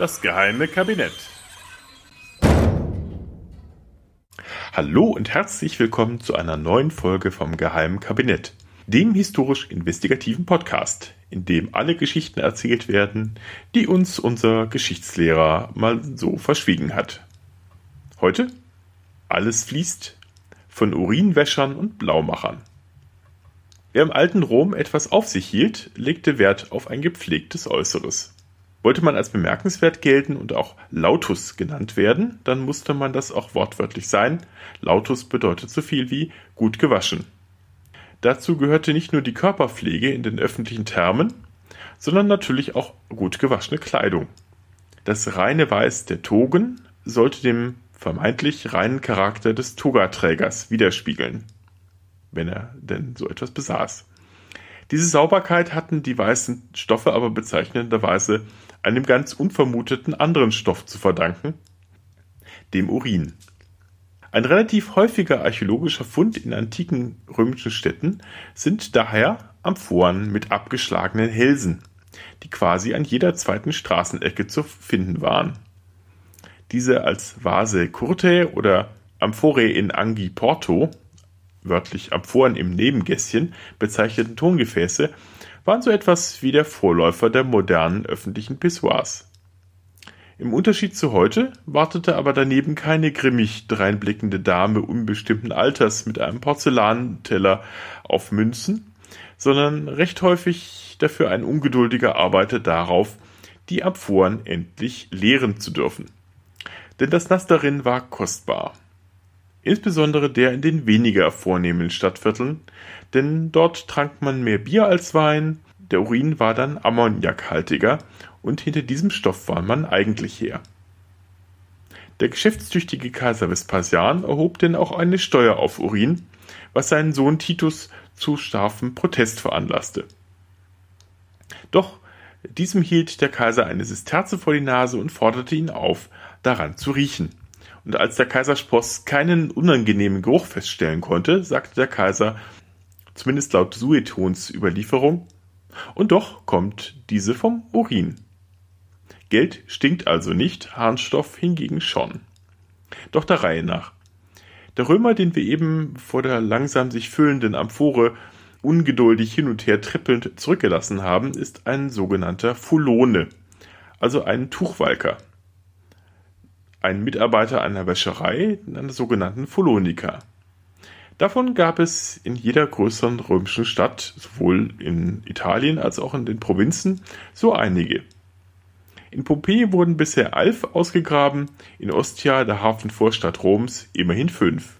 Das geheime Kabinett. Hallo und herzlich willkommen zu einer neuen Folge vom Geheimen Kabinett, dem historisch-investigativen Podcast, in dem alle Geschichten erzählt werden, die uns unser Geschichtslehrer mal so verschwiegen hat. Heute alles fließt von Urinwäschern und Blaumachern. Wer im alten Rom etwas auf sich hielt, legte Wert auf ein gepflegtes Äußeres. Wollte man als bemerkenswert gelten und auch Lautus genannt werden, dann musste man das auch wortwörtlich sein. Lautus bedeutet so viel wie gut gewaschen. Dazu gehörte nicht nur die Körperpflege in den öffentlichen Termen, sondern natürlich auch gut gewaschene Kleidung. Das reine Weiß der Togen sollte dem vermeintlich reinen Charakter des Togaträgers widerspiegeln wenn er denn so etwas besaß. Diese Sauberkeit hatten die weißen Stoffe aber bezeichnenderweise einem ganz unvermuteten anderen Stoff zu verdanken, dem Urin. Ein relativ häufiger archäologischer Fund in antiken römischen Städten sind daher Amphoren mit abgeschlagenen Hälsen, die quasi an jeder zweiten Straßenecke zu finden waren. Diese als Vase curte oder Amphore in Angi Porto wörtlich Amphoren im Nebengässchen bezeichneten Tongefäße waren so etwas wie der Vorläufer der modernen öffentlichen Pissoirs. Im Unterschied zu heute wartete aber daneben keine grimmig dreinblickende Dame unbestimmten Alters mit einem Porzellanteller auf Münzen, sondern recht häufig dafür ein ungeduldiger Arbeiter darauf, die Amphoren endlich leeren zu dürfen. Denn das Nass darin war kostbar insbesondere der in den weniger vornehmen Stadtvierteln, denn dort trank man mehr Bier als Wein, der Urin war dann ammoniakhaltiger und hinter diesem Stoff war man eigentlich her. Der geschäftstüchtige Kaiser Vespasian erhob denn auch eine Steuer auf Urin, was seinen Sohn Titus zu scharfem Protest veranlasste. Doch diesem hielt der Kaiser eine Sisterze vor die Nase und forderte ihn auf, daran zu riechen. Und als der Kaiserspross keinen unangenehmen Geruch feststellen konnte, sagte der Kaiser, zumindest laut Suetons Überlieferung, und doch kommt diese vom Urin. Geld stinkt also nicht, Harnstoff hingegen schon. Doch der Reihe nach. Der Römer, den wir eben vor der langsam sich füllenden Amphore ungeduldig hin und her trippelnd zurückgelassen haben, ist ein sogenannter Fulone, also ein Tuchwalker ein Mitarbeiter einer Wäscherei, einer sogenannten Folonika. Davon gab es in jeder größeren römischen Stadt, sowohl in Italien als auch in den Provinzen, so einige. In Pompeji wurden bisher elf ausgegraben, in Ostia, der Hafenvorstadt Roms, immerhin fünf.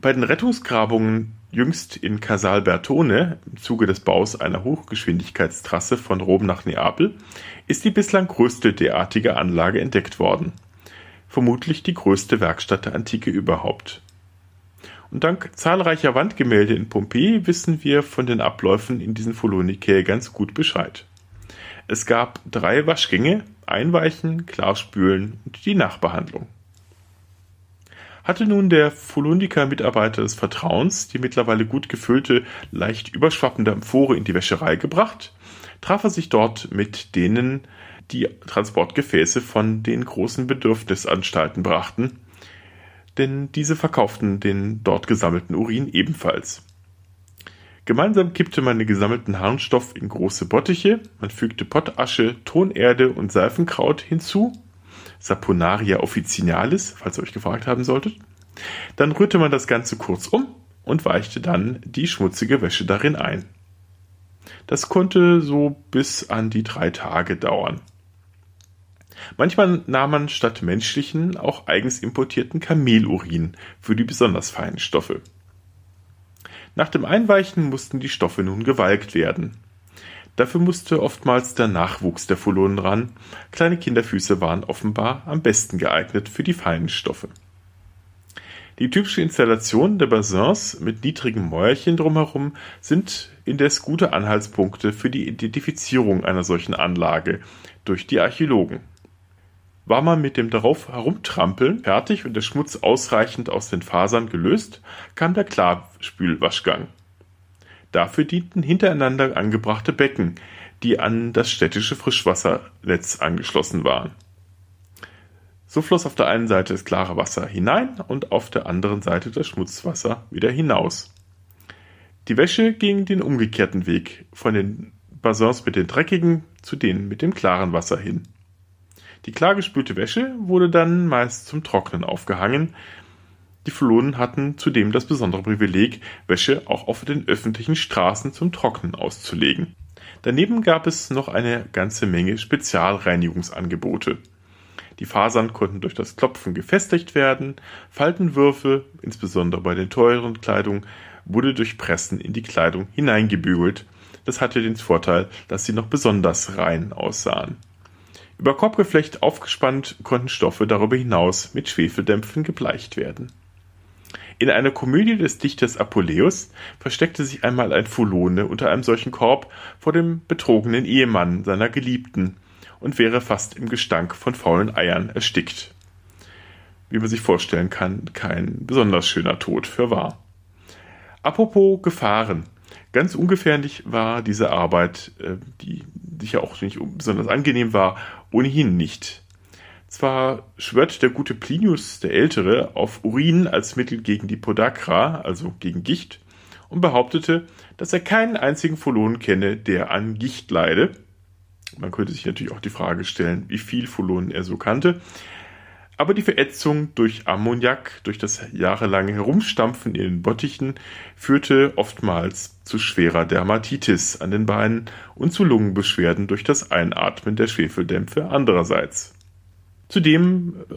Bei den Rettungsgrabungen jüngst in Casal Bertone im Zuge des Baus einer Hochgeschwindigkeitstrasse von Rom nach Neapel ist die bislang größte derartige Anlage entdeckt worden vermutlich die größte Werkstatt der Antike überhaupt. Und dank zahlreicher Wandgemälde in Pompeji wissen wir von den Abläufen in diesen Folonikae ganz gut Bescheid. Es gab drei Waschgänge, Einweichen, Klarspülen und die Nachbehandlung. Hatte nun der Foloniker-Mitarbeiter des Vertrauens die mittlerweile gut gefüllte, leicht überschwappende Amphore in die Wäscherei gebracht, traf er sich dort mit denen die Transportgefäße von den großen Bedürfnisanstalten brachten, denn diese verkauften den dort gesammelten Urin ebenfalls. Gemeinsam kippte man den gesammelten Harnstoff in große Bottiche, man fügte Pottasche, Tonerde und Seifenkraut hinzu, Saponaria officinalis, falls ihr euch gefragt haben solltet. Dann rührte man das Ganze kurz um und weichte dann die schmutzige Wäsche darin ein. Das konnte so bis an die drei Tage dauern. Manchmal nahm man statt menschlichen auch eigens importierten Kamelurin für die besonders feinen Stoffe. Nach dem Einweichen mussten die Stoffe nun gewalkt werden. Dafür musste oftmals der Nachwuchs der Fulonen ran. Kleine Kinderfüße waren offenbar am besten geeignet für die feinen Stoffe. Die typische Installation der Bassins mit niedrigen Mäuerchen drumherum sind indes gute Anhaltspunkte für die Identifizierung einer solchen Anlage durch die Archäologen. War man mit dem darauf Herumtrampeln fertig und der Schmutz ausreichend aus den Fasern gelöst, kam der Klarspülwaschgang. Dafür dienten hintereinander angebrachte Becken, die an das städtische Frischwassernetz angeschlossen waren. So floss auf der einen Seite das klare Wasser hinein und auf der anderen Seite das Schmutzwasser wieder hinaus. Die Wäsche ging den umgekehrten Weg von den Bassins mit den dreckigen zu denen mit dem klaren Wasser hin. Die klar gespülte Wäsche wurde dann meist zum Trocknen aufgehangen. Die Flonen hatten zudem das besondere Privileg, Wäsche auch auf den öffentlichen Straßen zum Trocknen auszulegen. Daneben gab es noch eine ganze Menge Spezialreinigungsangebote. Die Fasern konnten durch das Klopfen gefestigt werden, Faltenwürfe, insbesondere bei der teuren Kleidung, wurde durch Pressen in die Kleidung hineingebügelt. Das hatte den Vorteil, dass sie noch besonders rein aussahen. Über Korbgeflecht aufgespannt konnten Stoffe darüber hinaus mit Schwefeldämpfen gebleicht werden. In einer Komödie des Dichters Apuleius versteckte sich einmal ein Fulone unter einem solchen Korb vor dem betrogenen Ehemann seiner Geliebten und wäre fast im Gestank von faulen Eiern erstickt. Wie man sich vorstellen kann, kein besonders schöner Tod für wahr. Apropos Gefahren. Ganz ungefährlich war diese Arbeit, äh, die sicher auch nicht besonders angenehm war, ohnehin nicht. Zwar schwört der gute Plinius der Ältere auf Urin als Mittel gegen die Podakra, also gegen Gicht, und behauptete, dass er keinen einzigen Fulon kenne, der an Gicht leide. Man könnte sich natürlich auch die Frage stellen, wie viel Fulonen er so kannte. Aber die Verätzung durch Ammoniak, durch das jahrelange Herumstampfen in den Bottichen, führte oftmals zu schwerer Dermatitis an den Beinen und zu Lungenbeschwerden durch das Einatmen der Schwefeldämpfe andererseits. Zudem äh,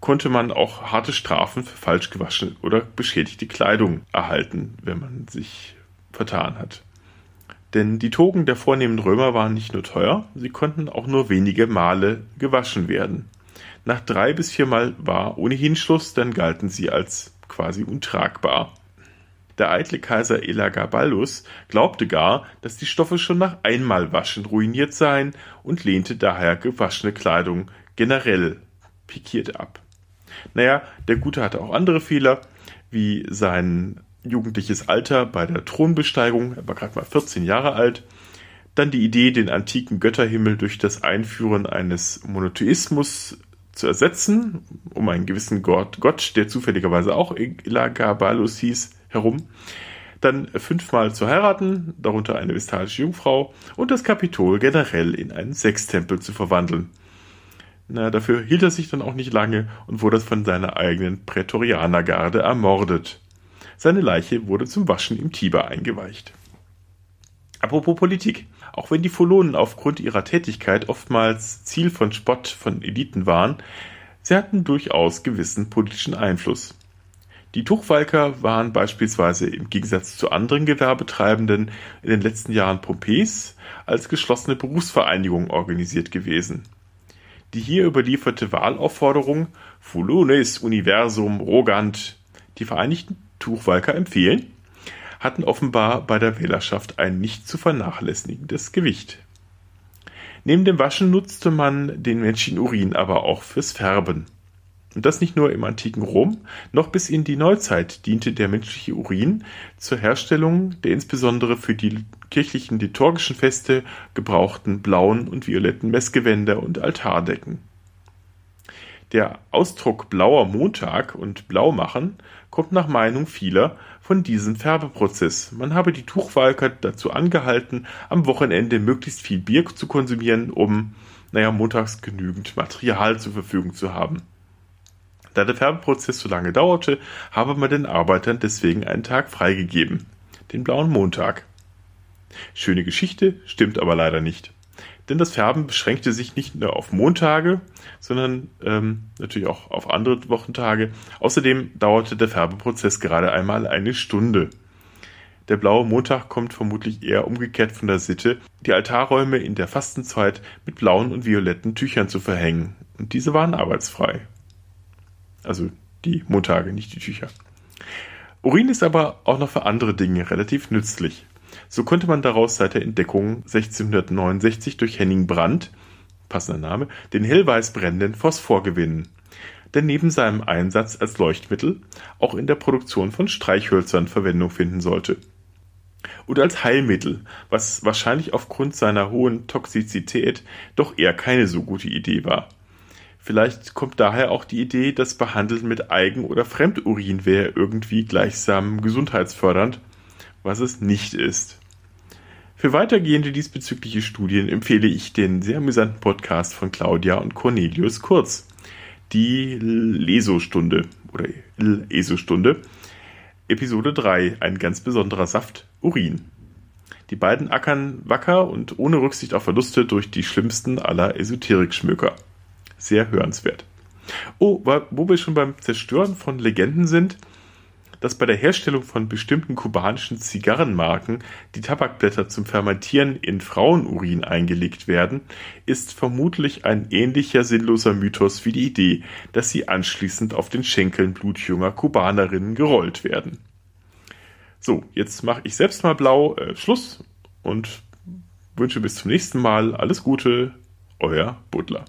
konnte man auch harte Strafen für falsch gewaschene oder beschädigte Kleidung erhalten, wenn man sich vertan hat. Denn die Togen der vornehmen Römer waren nicht nur teuer, sie konnten auch nur wenige Male gewaschen werden. Nach drei bis viermal war ohnehin Schluss, dann galten sie als quasi untragbar. Der eitle Kaiser Elagabaldus glaubte gar, dass die Stoffe schon nach einmal Waschen ruiniert seien und lehnte daher gewaschene Kleidung generell pikiert ab. Naja, der Gute hatte auch andere Fehler, wie sein jugendliches Alter bei der Thronbesteigung, er war gerade mal 14 Jahre alt, dann die Idee, den antiken Götterhimmel durch das Einführen eines Monotheismus zu ersetzen, um einen gewissen Gott, Gott der zufälligerweise auch Elagabalus hieß, herum. Dann fünfmal zu heiraten, darunter eine vestalische Jungfrau, und das Kapitol generell in einen Sextempel zu verwandeln. Na, dafür hielt er sich dann auch nicht lange und wurde von seiner eigenen Prätorianergarde ermordet. Seine Leiche wurde zum Waschen im Tiber eingeweicht. Apropos Politik. Auch wenn die Folonen aufgrund ihrer Tätigkeit oftmals Ziel von Spott von Eliten waren, sie hatten durchaus gewissen politischen Einfluss. Die Tuchwalker waren beispielsweise im Gegensatz zu anderen Gewerbetreibenden in den letzten Jahren Pompeys als geschlossene Berufsvereinigung organisiert gewesen. Die hier überlieferte Wahlaufforderung Fulones Universum Rogant, die Vereinigten Tuchwalker empfehlen, hatten offenbar bei der Wählerschaft ein nicht zu vernachlässigendes Gewicht. Neben dem Waschen nutzte man den menschlichen Urin aber auch fürs Färben. Und das nicht nur im antiken Rom, noch bis in die Neuzeit diente der menschliche Urin zur Herstellung der insbesondere für die kirchlichen liturgischen Feste gebrauchten blauen und violetten Messgewänder und Altardecken. Der Ausdruck blauer Montag und Blaumachen kommt nach Meinung vieler von diesem Färbeprozess. Man habe die Tuchwalker dazu angehalten, am Wochenende möglichst viel Bier zu konsumieren, um, naja, montags genügend Material zur Verfügung zu haben. Da der Färbeprozess so lange dauerte, habe man den Arbeitern deswegen einen Tag freigegeben, den blauen Montag. Schöne Geschichte, stimmt aber leider nicht denn das Färben beschränkte sich nicht nur auf Montage, sondern ähm, natürlich auch auf andere Wochentage. Außerdem dauerte der Färbeprozess gerade einmal eine Stunde. Der blaue Montag kommt vermutlich eher umgekehrt von der Sitte, die Altarräume in der Fastenzeit mit blauen und violetten Tüchern zu verhängen. Und diese waren arbeitsfrei. Also die Montage, nicht die Tücher. Urin ist aber auch noch für andere Dinge relativ nützlich. So konnte man daraus seit der Entdeckung 1669 durch Henning Brandt, passender Name, den hellweiß brennenden Phosphor gewinnen, der neben seinem Einsatz als Leuchtmittel auch in der Produktion von Streichhölzern Verwendung finden sollte. und als Heilmittel, was wahrscheinlich aufgrund seiner hohen Toxizität doch eher keine so gute Idee war. Vielleicht kommt daher auch die Idee, das Behandeln mit Eigen- oder Fremdurin wäre irgendwie gleichsam gesundheitsfördernd, was es nicht ist. Für weitergehende diesbezügliche Studien empfehle ich den sehr amüsanten Podcast von Claudia und Cornelius Kurz. Die Lesostunde oder Lesostunde. Episode 3. Ein ganz besonderer Saft. Urin. Die beiden ackern wacker und ohne Rücksicht auf Verluste durch die schlimmsten aller Esoterik-Schmöker. Sehr hörenswert. Oh, wo wir schon beim Zerstören von Legenden sind, dass bei der Herstellung von bestimmten kubanischen Zigarrenmarken die Tabakblätter zum Fermentieren in Frauenurin eingelegt werden, ist vermutlich ein ähnlicher sinnloser Mythos wie die Idee, dass sie anschließend auf den Schenkeln blutjunger Kubanerinnen gerollt werden. So, jetzt mache ich selbst mal blau äh, Schluss und wünsche bis zum nächsten Mal alles Gute, euer Butler.